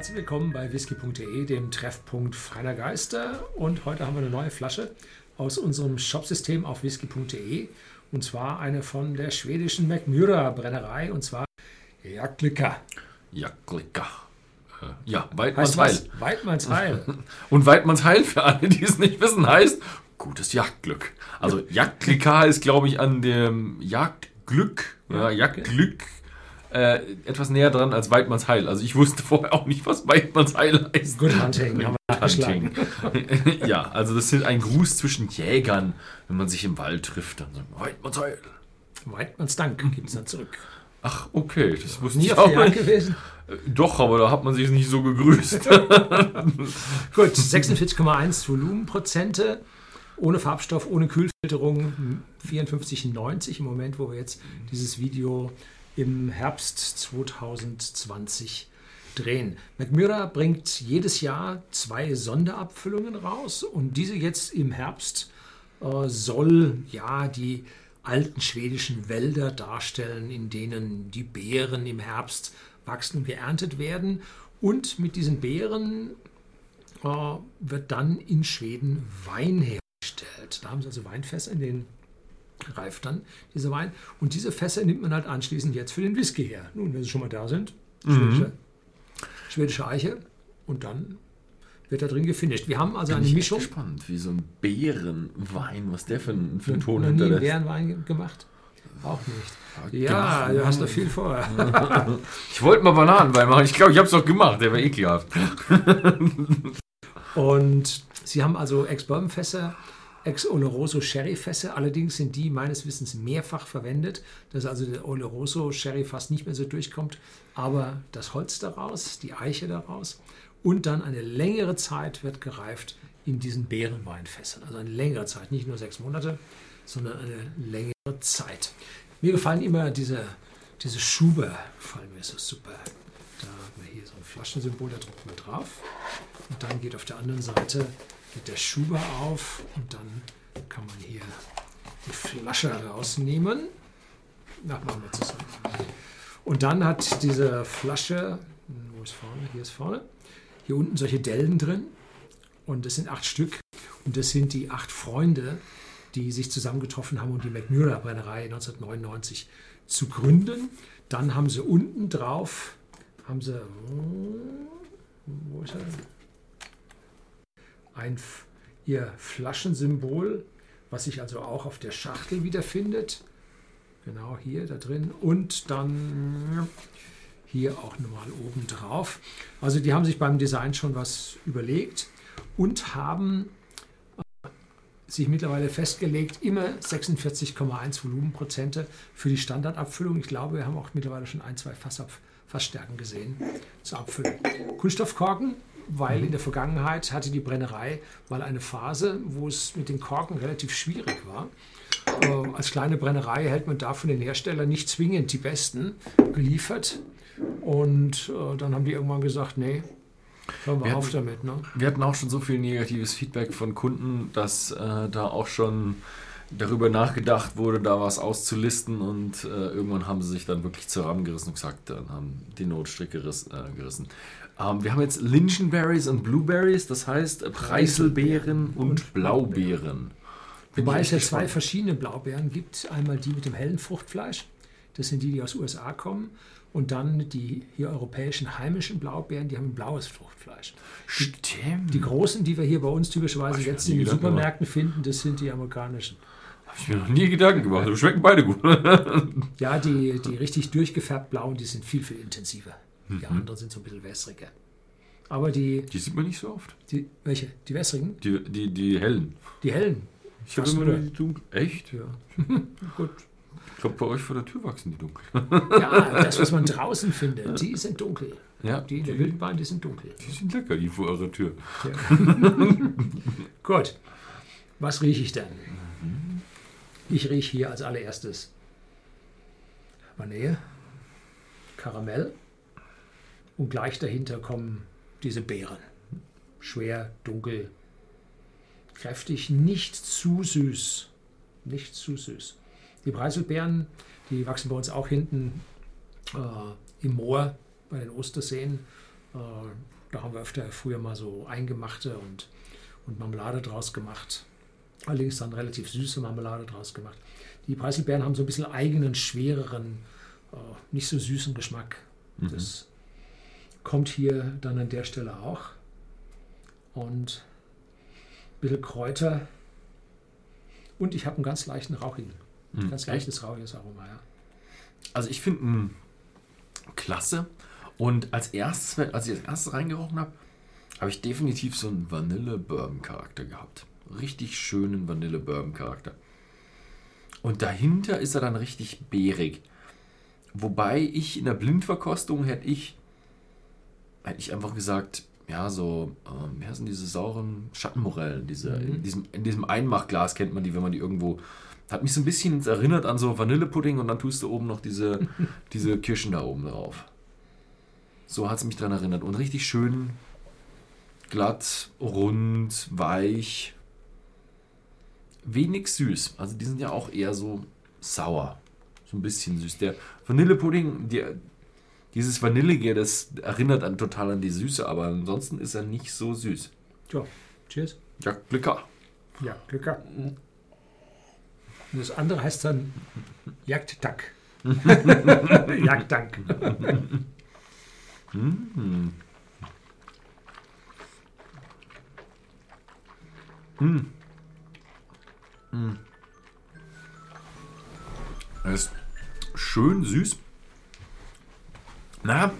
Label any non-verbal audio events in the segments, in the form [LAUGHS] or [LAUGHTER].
Herzlich willkommen bei whisky.de, dem Treffpunkt feiner Geister. Und heute haben wir eine neue Flasche aus unserem Shopsystem auf whisky.de. Und zwar eine von der schwedischen McMurra Brennerei und zwar Jagdlicker. Jagdlicker. Äh, ja, Weidmannsheil. Weidmannsheil. [LAUGHS] Und Weidmannsheil, für alle, die es nicht wissen, heißt gutes Jagdglück. Also Jagdlicker ist, glaube ich, an dem Jagdglück, ja, Jagdglück äh, etwas näher dran als Weidmannsheil. Also ich wusste vorher auch nicht, was Weidmannsheil heißt. Good Hunting. Haben wir Hunting. [LAUGHS] ja, also das ist ein Gruß zwischen Jägern, wenn man sich im Wald trifft. Dann sagt man Weidmannsheil. Weidmanns Dank gibt es dann zurück. Ach, okay, das wusste Nie ich auch nicht. gewesen? Äh, Doch, aber da hat man sich nicht so gegrüßt. [LAUGHS] Gut, 46,1 Volumenprozente, ohne Farbstoff, ohne Kühlfilterung, 54,90 im Moment, wo wir jetzt dieses Video im Herbst 2020 drehen. McMurra bringt jedes Jahr zwei Sonderabfüllungen raus und diese jetzt im Herbst äh, soll ja die alten schwedischen Wälder darstellen, in denen die Beeren im Herbst wachsen und geerntet werden. Und mit diesen Beeren äh, wird dann in Schweden Wein hergestellt. Da haben sie also Weinfässer, in denen reift dann dieser Wein. Und diese Fässer nimmt man halt anschließend jetzt für den Whisky her. Nun, wenn sie schon mal da sind, schwedische, schwedische Eiche und dann wird da drin gefinisht. Wir haben also Bin eine ich echt Mischung. gespannt, wie so ein Bärenwein, was der für, einen- für einen Noch Ton nie einen hinterlässt. Bärenwein gemacht? Auch nicht. Ja, gemacht. du hast noch viel vor. [LAUGHS] Ich wollte mal Bananenwein machen. Ich glaube, ich habe es doch gemacht. Der war ekelhaft. Und sie haben also Ex-Bourbon-Fässer, Ex-Oloroso-Sherry-Fässer. Allerdings sind die meines Wissens mehrfach verwendet, dass also der Oloroso-Sherry fast nicht mehr so durchkommt. Aber das Holz daraus, die Eiche daraus und dann eine längere Zeit wird gereift in diesen Beerenweinfässern. Also eine längere Zeit, nicht nur sechs Monate, sondern eine längere Zeit. Mir gefallen immer diese, diese Schuber, gefallen mir so super. Da haben wir hier so ein Flaschensymbol, da drückt man drauf. Und dann geht auf der anderen Seite geht der Schuber auf und dann kann man hier die Flasche rausnehmen. Na, machen wir zusammen. Und dann hat diese Flasche, wo ist vorne? Hier ist vorne. Hier unten solche Dellen drin. Und das sind acht Stück. Und das sind die acht Freunde, die sich zusammengetroffen haben, um die McMurra Brennerei 1999 zu gründen. Dann haben sie unten drauf, haben sie, wo ist er? Ein, ihr Flaschensymbol, was sich also auch auf der Schachtel wiederfindet. Genau hier, da drin. Und dann hier auch nochmal oben drauf. Also die haben sich beim Design schon was überlegt und haben äh, sich mittlerweile festgelegt, immer 46,1 Volumenprozente für die Standardabfüllung. Ich glaube, wir haben auch mittlerweile schon ein, zwei Fassab Fassstärken gesehen zur Abfüllung. Kunststoffkorken, weil in der Vergangenheit hatte die Brennerei mal eine Phase, wo es mit den Korken relativ schwierig war. Äh, als kleine Brennerei hält man da von den Herstellern nicht zwingend die besten geliefert. Und äh, dann haben die irgendwann gesagt, nee, hören wir, Wir auf hatten- damit. Ne? Wir hatten auch schon so viel negatives Feedback von Kunden, dass äh, da auch schon darüber nachgedacht wurde, da was auszulisten und äh, irgendwann haben sie sich dann wirklich zusammengerissen und gesagt, dann haben die Notstrick geriss, äh, gerissen. Ähm, wir haben jetzt Lingonberries und Blueberries, das heißt Preiselbeeren und Blaubeeren. Bin Wobei es ja zwei verschiedene Blaubeeren gibt. Einmal die mit dem hellen Fruchtfleisch, das sind die, die aus USA kommen. Und dann die hier europäischen heimischen Blaubeeren, die haben ein blaues Fruchtfleisch. Stimmt. Die großen, die wir hier bei uns typischerweise Ach, jetzt in den Supermärkten finden, das sind die amerikanischen. Habe ich mir noch nie Gedanken gemacht. aber schmecken beide gut. [LAUGHS] Ja, die, die richtig durchgefärbt blauen, die sind viel, viel intensiver. Mhm. Die anderen sind so ein bisschen wässriger. Aber die, Die sieht man nicht so oft. die welche? Die wässrigen? Die, die, die hellen. Die hellen. Ich habe immer nur. die dunkel. Echt? Ja. [LAUGHS] Gut. Ich glaube, bei euch vor der Tür wachsen die dunkel. Ja, das, was man draußen findet, die sind dunkel. Ja, Die in der Wildbahn, die sind dunkel. Die sind lecker, die vor eurer Tür. Ja. [LAUGHS] Gut. Was rieche ich denn? Ich rieche hier als allererstes Vanille, Karamell und gleich dahinter kommen diese Beeren. Schwer, dunkel, kräftig, nicht zu süß. Nicht zu süß. Die Preiselbeeren, die wachsen bei uns auch hinten äh, im Moor bei den Osterseen. Äh, da haben wir öfter früher mal so Eingemachte und, und Marmelade draus gemacht. Allerdings dann relativ süße Marmelade draus gemacht. Die Preiselbeeren haben so ein bisschen eigenen, schwereren, äh, nicht so süßen Geschmack. Mhm. Das kommt hier dann an der Stelle auch. Und ein bisschen Kräuter. Und ich habe einen ganz leichten rauchigen. Mhm. Ganz leichtes rauchiges Aroma, ja. Also ich finde ihn klasse. Und als erstes, als ich als erstes reingerochen habe, habe ich definitiv so einen Vanille-Bourbon-Charakter gehabt. Richtig schönen Vanille-Bourbon-Charakter. Und dahinter ist er dann richtig beerig. Wobei ich in der Blindverkostung hätte ich, hätte ich einfach gesagt, ja, so, ähm, wie heißen diese sauren Schattenmorellen? Diese, Mhm. in, diesem, in diesem Einmachglas kennt man die, wenn man die irgendwo. Hat mich so ein bisschen erinnert an so Vanillepudding und dann tust du oben noch diese, [LAUGHS] diese Kirschen da oben drauf. So hat es mich dran erinnert. Und richtig schön glatt, rund, weich. Wenig süß. Also die sind ja auch eher so sauer. So ein bisschen süß. Der Vanillepudding, die, dieses Vanillige, das erinnert an, total an die Süße, aber ansonsten ist er nicht so süß. Ja, cheers. Ja, Glück gehabt. Ja, Glück gehabt. Und das andere heißt dann Jagddank. [LAUGHS] Jagddank. Mm. Mm. Mm. Er ist schön süß. Na,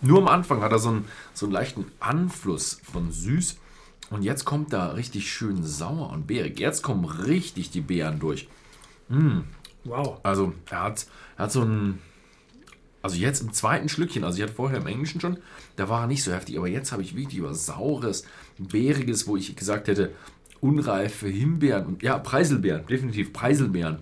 nur am Anfang hat er so einen, so einen leichten Anfluss von süß. Und jetzt kommt da richtig schön sauer und beerig. Jetzt kommen richtig die Beeren durch. Wow. Also er hat, er hat so ein, also jetzt im zweiten Schlückchen, also ich hatte vorher im Englischen schon, da war er nicht so heftig, aber jetzt habe ich wirklich was Saures, Beeriges, wo ich gesagt hätte, unreife Himbeeren und ja, Preiselbeeren, definitiv Preiselbeeren.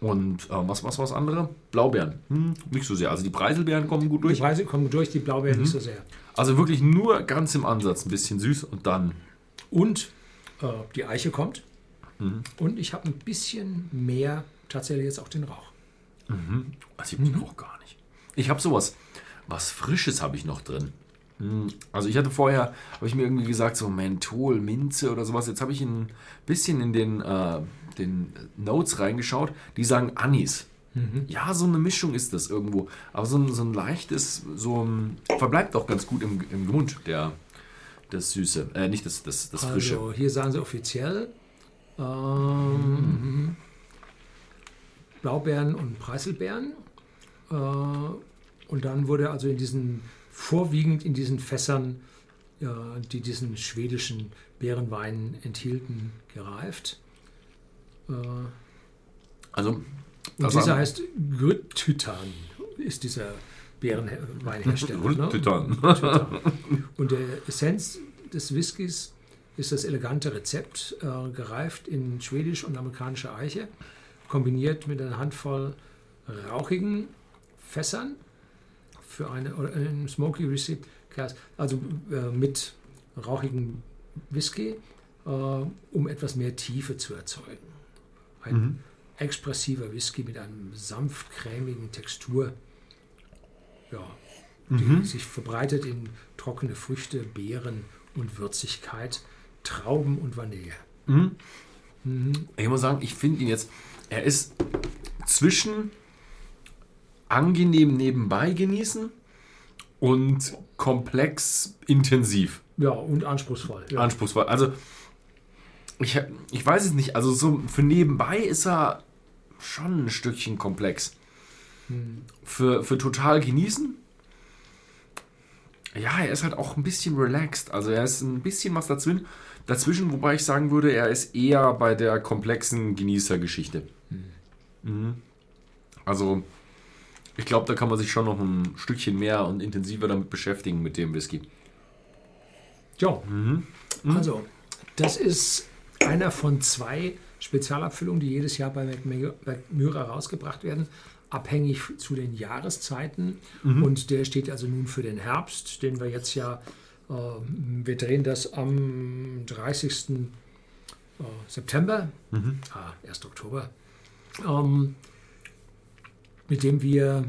Und äh, was was was andere? Blaubeeren. Hm, nicht so sehr. Also die Preiselbeeren kommen gut Die durch. Preise kommen durch, die Blaubeeren nicht so sehr. Also wirklich nur ganz im Ansatz ein bisschen süß und dann. Und äh, die Eiche kommt. Und ich habe ein bisschen mehr tatsächlich jetzt auch den Rauch. Also ich habe auch gar nicht. Ich habe sowas, was Frisches habe ich noch drin. Hm, Also ich hatte vorher, habe ich mir irgendwie gesagt, so Menthol, Minze oder sowas. Jetzt habe ich ein bisschen in den, äh, den Notes reingeschaut, die sagen Anis. Ja, so eine Mischung ist das irgendwo. Aber so ein, so ein leichtes, so ein, verbleibt auch ganz gut im, im Mund, der, das Süße. Äh, nicht das, das, das Frische. Also hier sagen sie offiziell ähm, Blaubeeren und Preiselbeeren. Äh, und dann wurde also in diesen, vorwiegend in diesen Fässern, äh, die diesen schwedischen Beerenwein enthielten, gereift. Äh, Also, und dieser war- heißt Grüttytan, ist dieser Beerenweinhersteller. ne? Titan. Und der Essenz des Whiskys ist das elegante Rezept, äh, gereift in schwedisch und amerikanischer Eiche, kombiniert mit einer Handvoll rauchigen Fässern für eine, oder ein Smoky Whisky Glas, also äh, mit rauchigem Whisky, äh, um etwas mehr Tiefe zu erzeugen. Ein Mhm. expressiver Whisky mit einem sanft cremigen Textur, ja, Mhm. die sich verbreitet in trockene Früchte, Beeren und Würzigkeit, Trauben und Vanille. Mhm. Mhm. Ich muss sagen, ich finde ihn jetzt, er ist zwischen angenehm nebenbei genießen und komplex intensiv Ja, und anspruchsvoll. Ja. anspruchsvoll. Also ich, ich weiß es nicht, also so für nebenbei ist er schon ein Stückchen komplex. Mhm. Für, für total genießen, ja, er ist halt auch ein bisschen relaxed. Also er ist ein bisschen was dazwischen, dazwischen wobei ich sagen würde, er ist eher bei der komplexen Genießergeschichte. Mhm. Also ich glaube, da kann man sich schon noch ein Stückchen mehr und intensiver damit beschäftigen mit dem Whisky. Ja, Mhm. also das ist einer von zwei Spezialabfüllungen, die jedes Jahr bei McMurray rausgebracht werden, abhängig zu den Jahreszeiten. Und der steht also nun für den Herbst, den wir jetzt ja, äh, wir drehen das am 30. äh, September, Mhm. ah, 1. Oktober, ähm, mit dem wir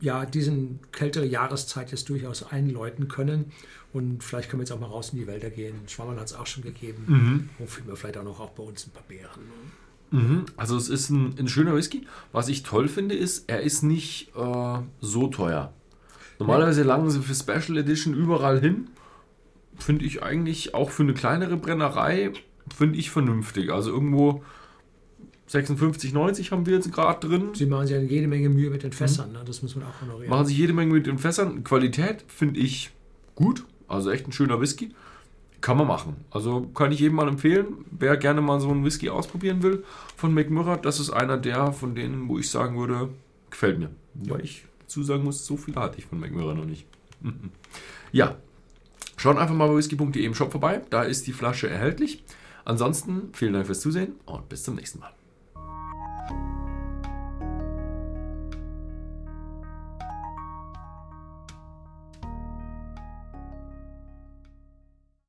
ja, diesen kältere Jahreszeit jetzt durchaus einläuten können. Und vielleicht können wir jetzt auch mal raus in die Wälder gehen. Schwammerl hat es auch schon gegeben. Mhm. Wo finden wir vielleicht auch noch auch bei uns ein paar Beeren. Mhm. Also es ist ein, ein, schöner Whisky. Was ich toll finde, ist, er ist nicht äh, so teuer. Normalerweise langen sie für Special Edition überall hin. Finde ich eigentlich auch für eine kleinere Brennerei, finde ich vernünftig. Also irgendwo 56, 90 haben wir jetzt gerade drin. Sie machen sich ja jede Menge Mühe mit den Fässern, mhm. ne? das muss man auch honorieren. Machen sich jede Menge mit den Fässern. Qualität finde ich gut, also echt ein schöner Whisky. Kann man machen. Also kann ich jedem mal empfehlen, wer gerne mal so einen Whisky ausprobieren will von McMurray, das ist einer der von denen, wo ich sagen würde, gefällt mir. Weil ich zusagen muss, so viele hatte ich von McMurray noch nicht. [LAUGHS] ja, schaut einfach mal bei whisky.de im Shop vorbei, da ist die Flasche erhältlich. Ansonsten vielen Dank fürs Zusehen und bis zum nächsten Mal.